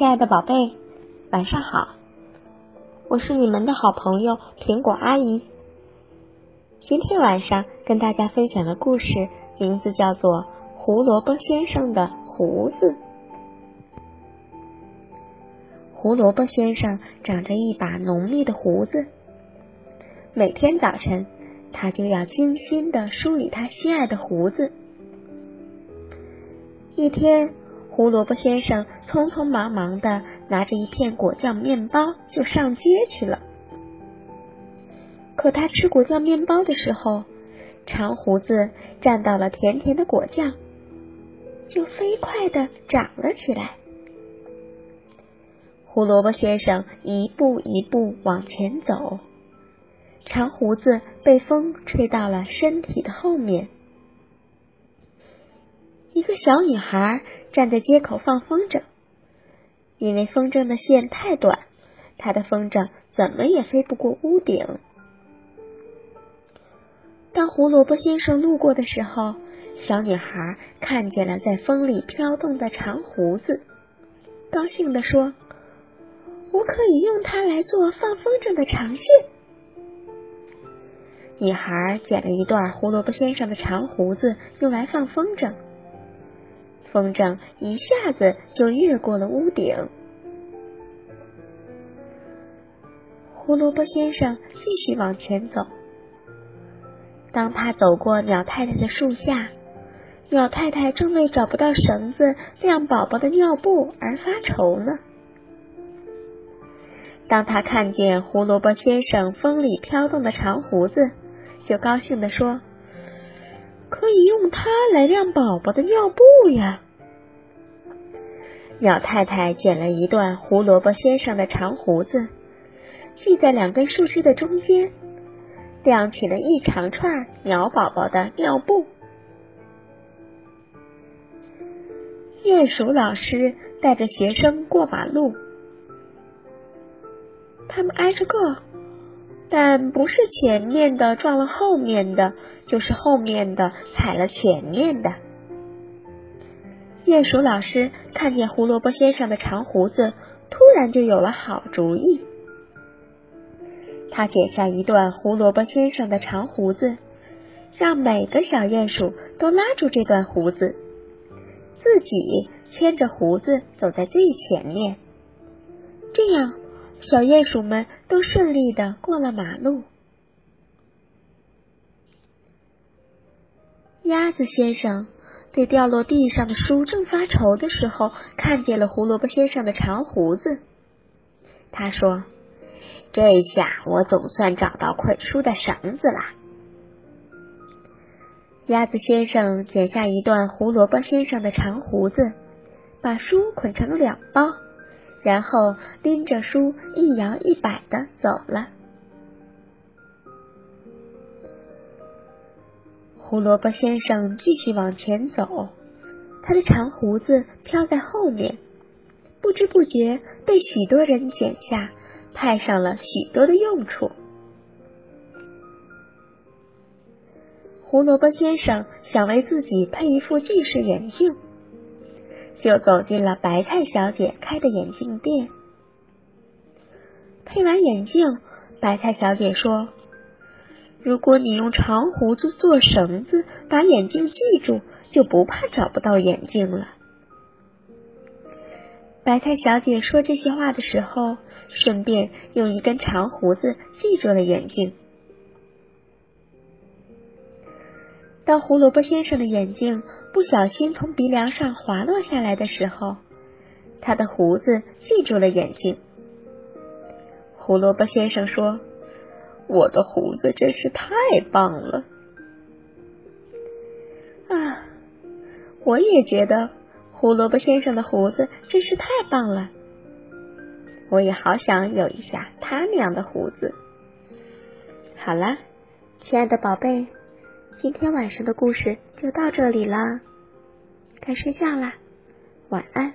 亲爱的宝贝，晚上好！我是你们的好朋友苹果阿姨。今天晚上跟大家分享的故事名字叫做《胡萝卜先生的胡子》。胡萝卜先生长着一把浓密的胡子，每天早晨他就要精心的梳理他心爱的胡子。一天。胡萝卜先生匆匆忙忙的拿着一片果酱面包就上街去了。可他吃果酱面包的时候，长胡子沾到了甜甜的果酱，就飞快的长了起来。胡萝卜先生一步一步往前走，长胡子被风吹到了身体的后面。一个小女孩站在街口放风筝，因为风筝的线太短，她的风筝怎么也飞不过屋顶。当胡萝卜先生路过的时候，小女孩看见了在风里飘动的长胡子，高兴地说：“我可以用它来做放风筝的长线。”女孩剪了一段胡萝卜先生的长胡子，用来放风筝。风筝一下子就越过了屋顶。胡萝卜先生继续往前走。当他走过鸟太太的树下，鸟太太正为找不到绳子晾宝宝的尿布而发愁呢。当他看见胡萝卜先生风里飘动的长胡子，就高兴地说。可以用它来晾宝宝的尿布呀！鸟太太剪了一段胡萝卜先生的长胡子，系在两根树枝的中间，晾起了一长串鸟宝宝的尿布。鼹鼠老师带着学生过马路，他们挨着个。但不是前面的撞了后面的，就是后面的踩了前面的。鼹鼠老师看见胡萝卜先生的长胡子，突然就有了好主意。他剪下一段胡萝卜先生的长胡子，让每个小鼹鼠都拉住这段胡子，自己牵着胡子走在最前面，这样。小鼹鼠们都顺利的过了马路。鸭子先生对掉落地上的书正发愁的时候，看见了胡萝卜先生的长胡子。他说：“这下我总算找到捆书的绳子啦！”鸭子先生剪下一段胡萝卜先生的长胡子，把书捆成两包。然后拎着书一摇一摆的走了。胡萝卜先生继续往前走，他的长胡子飘在后面，不知不觉被许多人剪下，派上了许多的用处。胡萝卜先生想为自己配一副近视眼镜。就走进了白菜小姐开的眼镜店。配完眼镜，白菜小姐说：“如果你用长胡子做绳子，把眼镜系住，就不怕找不到眼镜了。”白菜小姐说这些话的时候，顺便用一根长胡子系住了眼镜。当胡萝卜先生的眼镜不小心从鼻梁上滑落下来的时候，他的胡子记住了眼镜。胡萝卜先生说：“我的胡子真是太棒了！”啊，我也觉得胡萝卜先生的胡子真是太棒了。我也好想有一下他那样的胡子。好啦，亲爱的宝贝。今天晚上的故事就到这里啦，该睡觉啦，晚安。